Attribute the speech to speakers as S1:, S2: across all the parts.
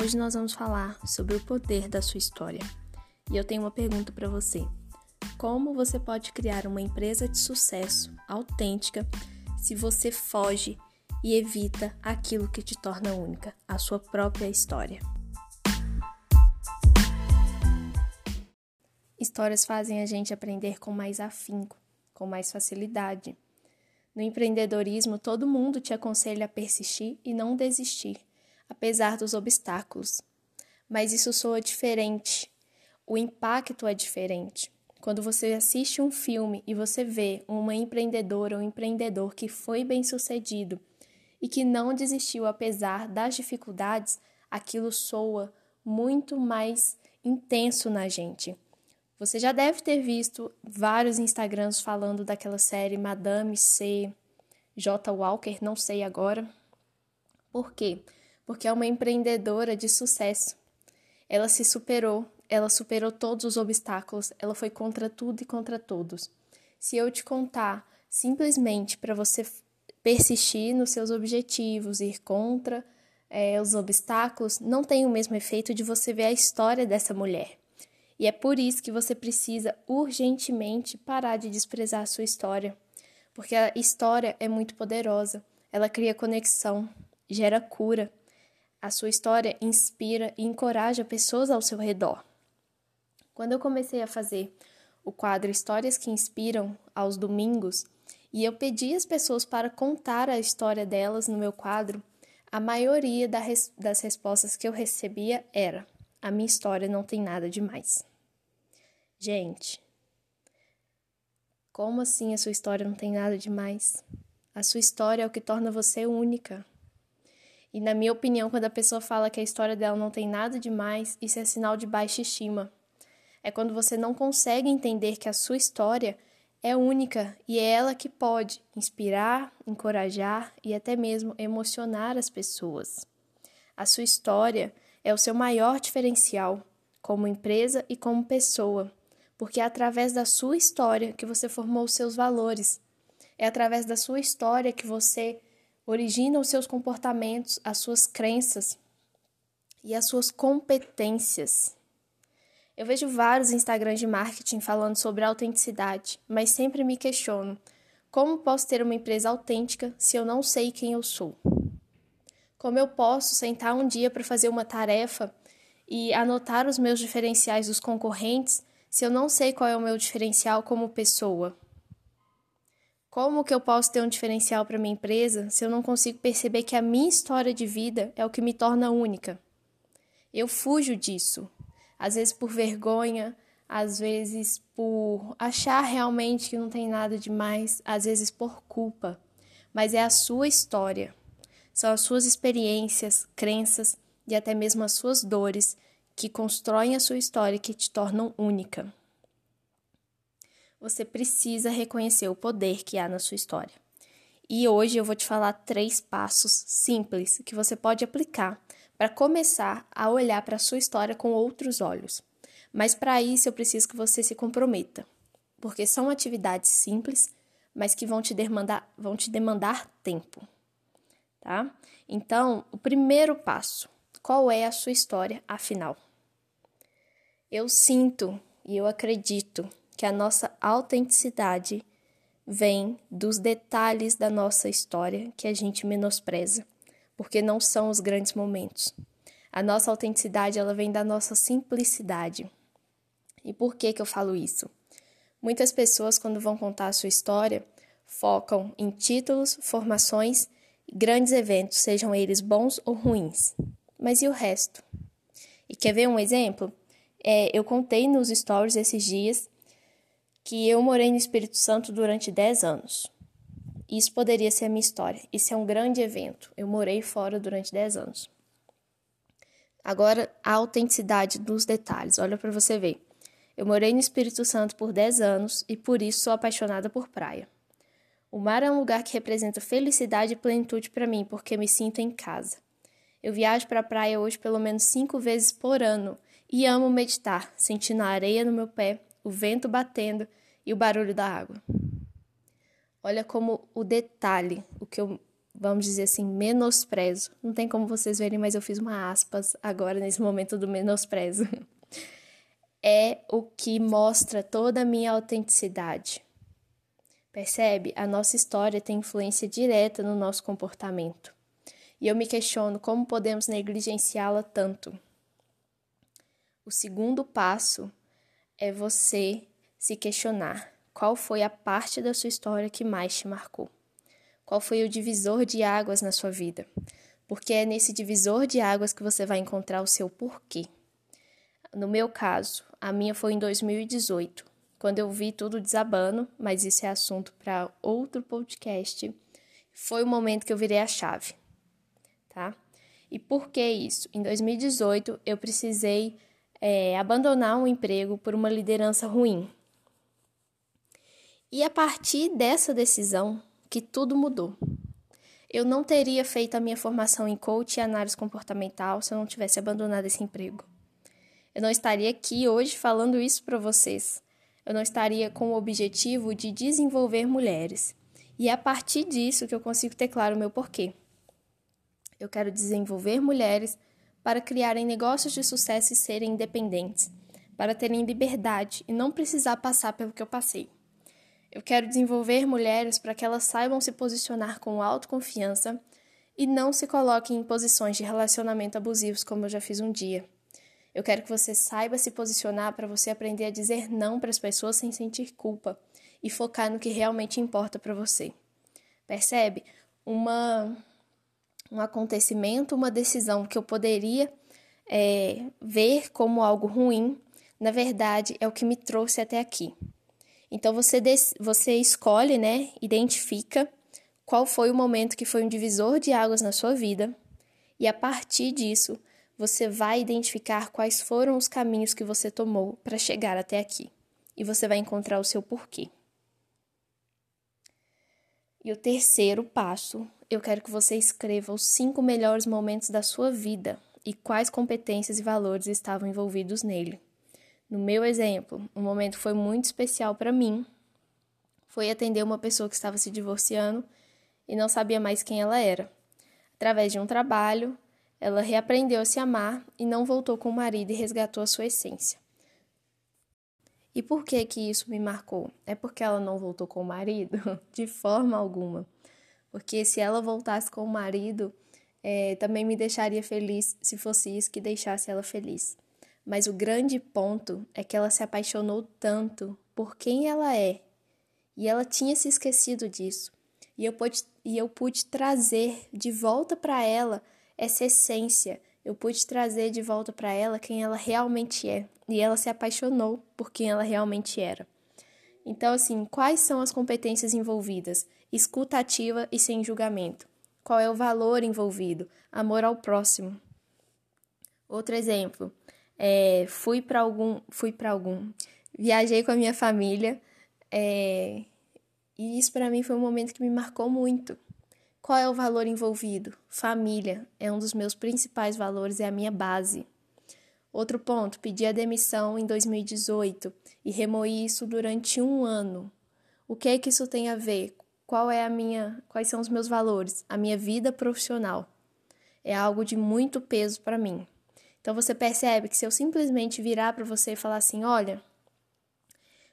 S1: Hoje nós vamos falar sobre o poder da sua história. E eu tenho uma pergunta para você. Como você pode criar uma empresa de sucesso autêntica se você foge e evita aquilo que te torna única, a sua própria história? Histórias fazem a gente aprender com mais afinco, com mais facilidade. No empreendedorismo, todo mundo te aconselha a persistir e não desistir, apesar dos obstáculos. Mas isso soa diferente. O impacto é diferente. Quando você assiste um filme e você vê uma empreendedora ou um empreendedor que foi bem sucedido e que não desistiu apesar das dificuldades, aquilo soa muito mais intenso na gente. Você já deve ter visto vários Instagrams falando daquela série Madame C. J. Walker, não sei agora. Por quê? Porque é uma empreendedora de sucesso. Ela se superou, ela superou todos os obstáculos, ela foi contra tudo e contra todos. Se eu te contar simplesmente para você persistir nos seus objetivos, ir contra é, os obstáculos, não tem o mesmo efeito de você ver a história dessa mulher. E é por isso que você precisa urgentemente parar de desprezar a sua história, porque a história é muito poderosa. Ela cria conexão, gera cura. A sua história inspira e encoraja pessoas ao seu redor. Quando eu comecei a fazer o quadro Histórias que Inspiram aos domingos, e eu pedi às pessoas para contar a história delas no meu quadro, a maioria das respostas que eu recebia era: a minha história não tem nada demais. Gente, como assim a sua história não tem nada demais? A sua história é o que torna você única. E na minha opinião, quando a pessoa fala que a história dela não tem nada demais, isso é sinal de baixa estima. É quando você não consegue entender que a sua história é única e é ela que pode inspirar, encorajar e até mesmo emocionar as pessoas. A sua história é o seu maior diferencial como empresa e como pessoa, porque é através da sua história que você formou os seus valores. É através da sua história que você origina os seus comportamentos, as suas crenças e as suas competências. Eu vejo vários Instagrams de marketing falando sobre autenticidade, mas sempre me questiono: como posso ter uma empresa autêntica se eu não sei quem eu sou? Como eu posso sentar um dia para fazer uma tarefa e anotar os meus diferenciais dos concorrentes se eu não sei qual é o meu diferencial como pessoa? Como que eu posso ter um diferencial para minha empresa se eu não consigo perceber que a minha história de vida é o que me torna única? Eu fujo disso, às vezes por vergonha, às vezes por achar realmente que não tem nada demais, às vezes por culpa, mas é a sua história. São as suas experiências, crenças e até mesmo as suas dores que constroem a sua história e que te tornam única. Você precisa reconhecer o poder que há na sua história. E hoje eu vou te falar três passos simples que você pode aplicar para começar a olhar para a sua história com outros olhos. Mas para isso eu preciso que você se comprometa, porque são atividades simples, mas que vão te demandar, vão te demandar tempo tá? Então, o primeiro passo, qual é a sua história afinal? Eu sinto e eu acredito que a nossa autenticidade vem dos detalhes da nossa história que a gente menospreza, porque não são os grandes momentos. A nossa autenticidade ela vem da nossa simplicidade. E por que que eu falo isso? Muitas pessoas quando vão contar a sua história focam em títulos, formações grandes eventos, sejam eles bons ou ruins. Mas e o resto? E quer ver um exemplo? É, eu contei nos stories esses dias que eu morei no Espírito Santo durante 10 anos. Isso poderia ser a minha história. Isso é um grande evento. Eu morei fora durante 10 anos. Agora, a autenticidade dos detalhes. Olha para você ver. Eu morei no Espírito Santo por 10 anos e por isso sou apaixonada por praia. O mar é um lugar que representa felicidade e plenitude para mim, porque me sinto em casa. Eu viajo para a praia hoje pelo menos cinco vezes por ano e amo meditar, sentindo a areia no meu pé, o vento batendo e o barulho da água. Olha como o detalhe, o que eu vamos dizer assim, menosprezo. Não tem como vocês verem, mas eu fiz uma aspas agora nesse momento do menosprezo. é o que mostra toda a minha autenticidade. Percebe? A nossa história tem influência direta no nosso comportamento. E eu me questiono como podemos negligenciá-la tanto. O segundo passo é você se questionar qual foi a parte da sua história que mais te marcou. Qual foi o divisor de águas na sua vida? Porque é nesse divisor de águas que você vai encontrar o seu porquê. No meu caso, a minha foi em 2018 quando eu vi tudo desabando, mas isso é assunto para outro podcast, foi o momento que eu virei a chave, tá? E por que isso? Em 2018, eu precisei é, abandonar um emprego por uma liderança ruim. E a partir dessa decisão que tudo mudou. Eu não teria feito a minha formação em coach e análise comportamental se eu não tivesse abandonado esse emprego. Eu não estaria aqui hoje falando isso para vocês eu não estaria com o objetivo de desenvolver mulheres. E é a partir disso que eu consigo ter claro o meu porquê. Eu quero desenvolver mulheres para criarem negócios de sucesso e serem independentes, para terem liberdade e não precisar passar pelo que eu passei. Eu quero desenvolver mulheres para que elas saibam se posicionar com autoconfiança e não se coloquem em posições de relacionamento abusivos, como eu já fiz um dia. Eu quero que você saiba se posicionar para você aprender a dizer não para as pessoas sem sentir culpa e focar no que realmente importa para você. Percebe? Uma, um acontecimento, uma decisão que eu poderia é, ver como algo ruim, na verdade é o que me trouxe até aqui. Então você, você escolhe, né? Identifica qual foi o momento que foi um divisor de águas na sua vida e a partir disso você vai identificar quais foram os caminhos que você tomou para chegar até aqui e você vai encontrar o seu porquê. E o terceiro passo, eu quero que você escreva os cinco melhores momentos da sua vida e quais competências e valores estavam envolvidos nele. No meu exemplo, um momento foi muito especial para mim. Foi atender uma pessoa que estava se divorciando e não sabia mais quem ela era. Através de um trabalho, ela reaprendeu a se amar e não voltou com o marido e resgatou a sua essência. E por que que isso me marcou? É porque ela não voltou com o marido? De forma alguma. Porque se ela voltasse com o marido, é, também me deixaria feliz se fosse isso que deixasse ela feliz. Mas o grande ponto é que ela se apaixonou tanto por quem ela é e ela tinha se esquecido disso. E eu pude, e eu pude trazer de volta para ela essa essência. Eu pude trazer de volta para ela quem ela realmente é. E ela se apaixonou por quem ela realmente era. Então, assim, quais são as competências envolvidas? Escuta ativa e sem julgamento. Qual é o valor envolvido? Amor ao próximo. Outro exemplo, é, fui para algum, fui para algum, viajei com a minha família, é, e isso para mim foi um momento que me marcou muito. Qual é o valor envolvido? Família é um dos meus principais valores, é a minha base. Outro ponto, pedi a demissão em 2018 e remoí isso durante um ano. O que é que isso tem a ver? Qual é a minha, quais são os meus valores? A minha vida profissional é algo de muito peso para mim. Então você percebe que se eu simplesmente virar para você e falar assim, olha,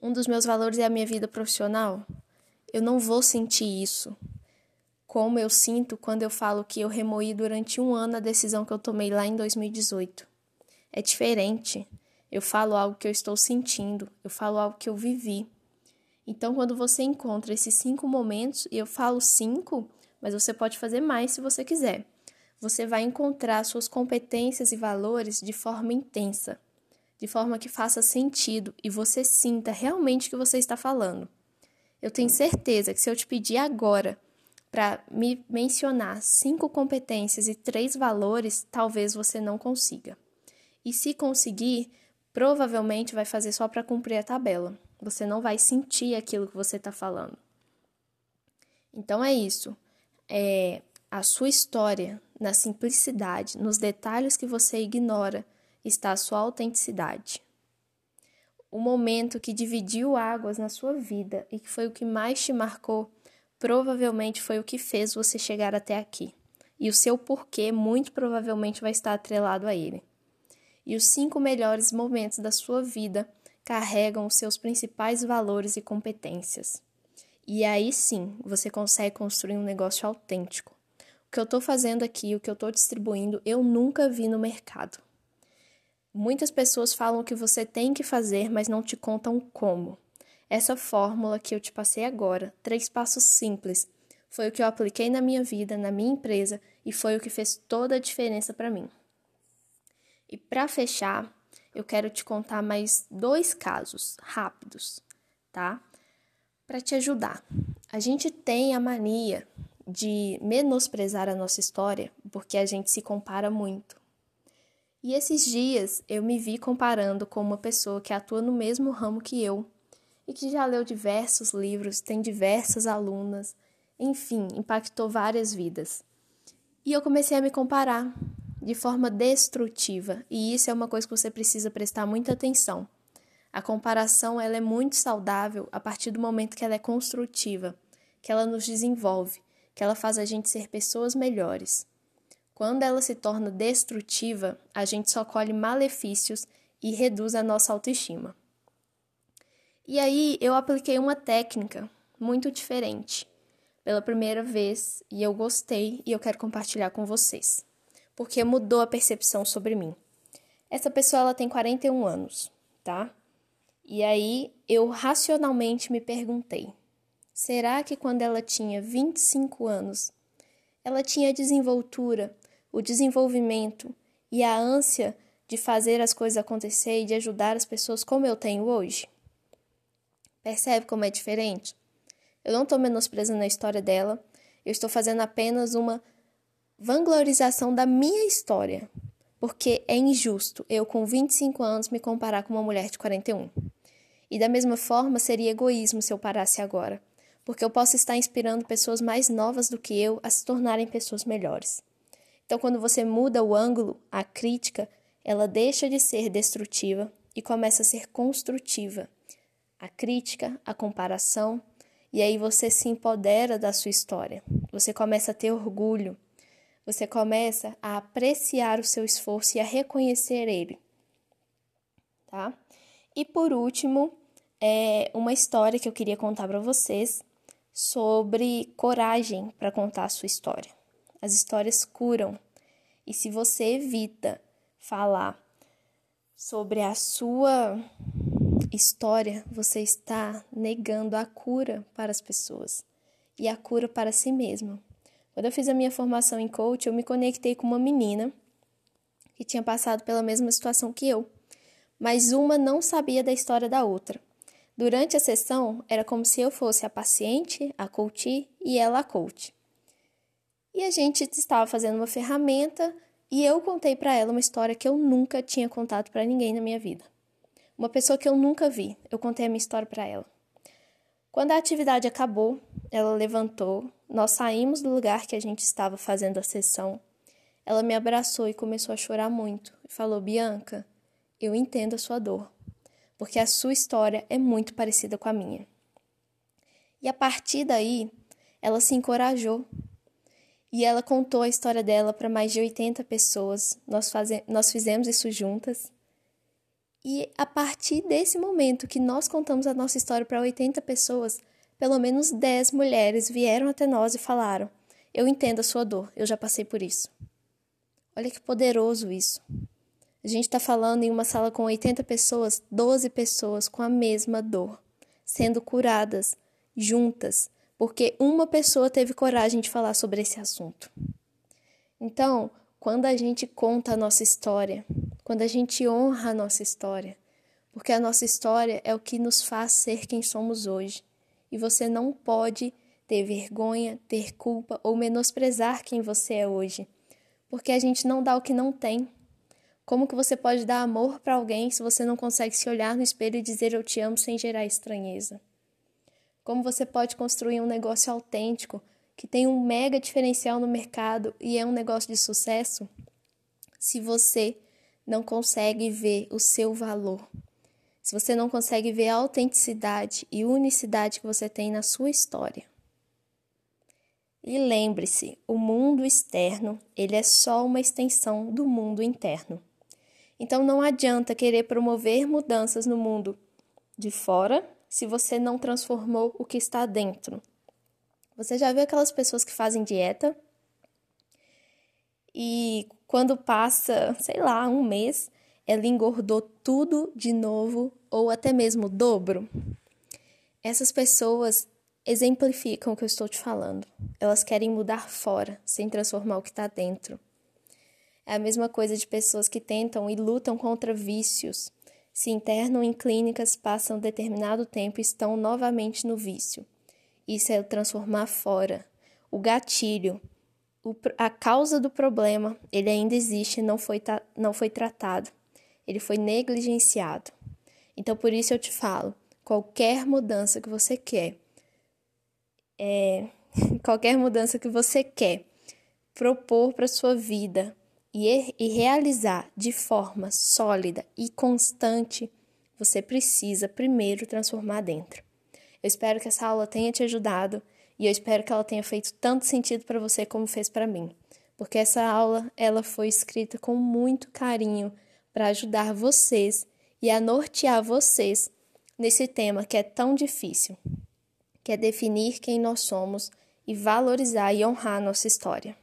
S1: um dos meus valores é a minha vida profissional, eu não vou sentir isso como eu sinto quando eu falo que eu remoí durante um ano a decisão que eu tomei lá em 2018. É diferente. Eu falo algo que eu estou sentindo, eu falo algo que eu vivi. Então, quando você encontra esses cinco momentos, e eu falo cinco, mas você pode fazer mais se você quiser, você vai encontrar suas competências e valores de forma intensa, de forma que faça sentido e você sinta realmente o que você está falando. Eu tenho certeza que se eu te pedir agora para me mencionar cinco competências e três valores, talvez você não consiga. E se conseguir, provavelmente vai fazer só para cumprir a tabela. Você não vai sentir aquilo que você está falando. Então é isso. É a sua história, na simplicidade, nos detalhes que você ignora, está a sua autenticidade. O momento que dividiu águas na sua vida e que foi o que mais te marcou provavelmente foi o que fez você chegar até aqui. E o seu porquê muito provavelmente vai estar atrelado a ele. E os cinco melhores momentos da sua vida carregam os seus principais valores e competências. E aí sim você consegue construir um negócio autêntico. O que eu estou fazendo aqui, o que eu estou distribuindo, eu nunca vi no mercado. Muitas pessoas falam que você tem que fazer, mas não te contam como. Essa fórmula que eu te passei agora, três passos simples, foi o que eu apliquei na minha vida, na minha empresa e foi o que fez toda a diferença para mim. E para fechar, eu quero te contar mais dois casos rápidos, tá? Para te ajudar. A gente tem a mania de menosprezar a nossa história porque a gente se compara muito. E esses dias eu me vi comparando com uma pessoa que atua no mesmo ramo que eu e que já leu diversos livros, tem diversas alunas, enfim, impactou várias vidas. E eu comecei a me comparar de forma destrutiva, e isso é uma coisa que você precisa prestar muita atenção. A comparação ela é muito saudável a partir do momento que ela é construtiva, que ela nos desenvolve, que ela faz a gente ser pessoas melhores. Quando ela se torna destrutiva, a gente só colhe malefícios e reduz a nossa autoestima. E aí eu apliquei uma técnica muito diferente pela primeira vez e eu gostei e eu quero compartilhar com vocês, porque mudou a percepção sobre mim. Essa pessoa ela tem 41 anos, tá? E aí eu racionalmente me perguntei: será que quando ela tinha 25 anos, ela tinha a desenvoltura, o desenvolvimento e a ânsia de fazer as coisas acontecer e de ajudar as pessoas como eu tenho hoje? Percebe como é diferente? Eu não estou menosprezando a história dela, eu estou fazendo apenas uma vanglorização da minha história, porque é injusto eu, com 25 anos, me comparar com uma mulher de 41. E da mesma forma, seria egoísmo se eu parasse agora, porque eu posso estar inspirando pessoas mais novas do que eu a se tornarem pessoas melhores. Então, quando você muda o ângulo, a crítica, ela deixa de ser destrutiva e começa a ser construtiva a crítica, a comparação, e aí você se empodera da sua história. Você começa a ter orgulho. Você começa a apreciar o seu esforço e a reconhecer ele. Tá? E por último, é uma história que eu queria contar para vocês sobre coragem para contar a sua história. As histórias curam. E se você evita falar sobre a sua história, você está negando a cura para as pessoas e a cura para si mesmo. Quando eu fiz a minha formação em coach, eu me conectei com uma menina que tinha passado pela mesma situação que eu, mas uma não sabia da história da outra. Durante a sessão, era como se eu fosse a paciente, a coach e ela a coach. E a gente estava fazendo uma ferramenta e eu contei para ela uma história que eu nunca tinha contado para ninguém na minha vida. Uma pessoa que eu nunca vi. Eu contei a minha história para ela. Quando a atividade acabou, ela levantou, nós saímos do lugar que a gente estava fazendo a sessão. Ela me abraçou e começou a chorar muito e falou: Bianca, eu entendo a sua dor, porque a sua história é muito parecida com a minha. E a partir daí, ela se encorajou e ela contou a história dela para mais de 80 pessoas. Nós, nós fizemos isso juntas e a partir desse momento que nós contamos a nossa história para 80 pessoas, pelo menos 10 mulheres vieram até nós e falaram: Eu entendo a sua dor, eu já passei por isso. Olha que poderoso isso. A gente está falando em uma sala com 80 pessoas, 12 pessoas com a mesma dor, sendo curadas juntas, porque uma pessoa teve coragem de falar sobre esse assunto. Então, quando a gente conta a nossa história, quando a gente honra a nossa história, porque a nossa história é o que nos faz ser quem somos hoje. E você não pode ter vergonha, ter culpa ou menosprezar quem você é hoje, porque a gente não dá o que não tem. Como que você pode dar amor para alguém se você não consegue se olhar no espelho e dizer eu te amo sem gerar estranheza? Como você pode construir um negócio autêntico que tem um mega diferencial no mercado e é um negócio de sucesso se você não consegue ver o seu valor, se você não consegue ver a autenticidade e unicidade que você tem na sua história. E lembre-se, o mundo externo, ele é só uma extensão do mundo interno. Então não adianta querer promover mudanças no mundo de fora se você não transformou o que está dentro. Você já viu aquelas pessoas que fazem dieta e quando passa, sei lá, um mês, ela engordou tudo de novo ou até mesmo dobro? Essas pessoas exemplificam o que eu estou te falando. Elas querem mudar fora, sem transformar o que está dentro. É a mesma coisa de pessoas que tentam e lutam contra vícios, se internam em clínicas, passam determinado tempo e estão novamente no vício. Isso é transformar fora. O gatilho, a causa do problema, ele ainda existe, não foi, não foi tratado. Ele foi negligenciado. Então, por isso eu te falo: qualquer mudança que você quer, é, qualquer mudança que você quer propor para sua vida, e, e realizar de forma sólida e constante, você precisa primeiro transformar dentro. Eu espero que essa aula tenha te ajudado e eu espero que ela tenha feito tanto sentido para você como fez para mim, porque essa aula ela foi escrita com muito carinho para ajudar vocês e a nortear vocês nesse tema que é tão difícil, que é definir quem nós somos e valorizar e honrar nossa história.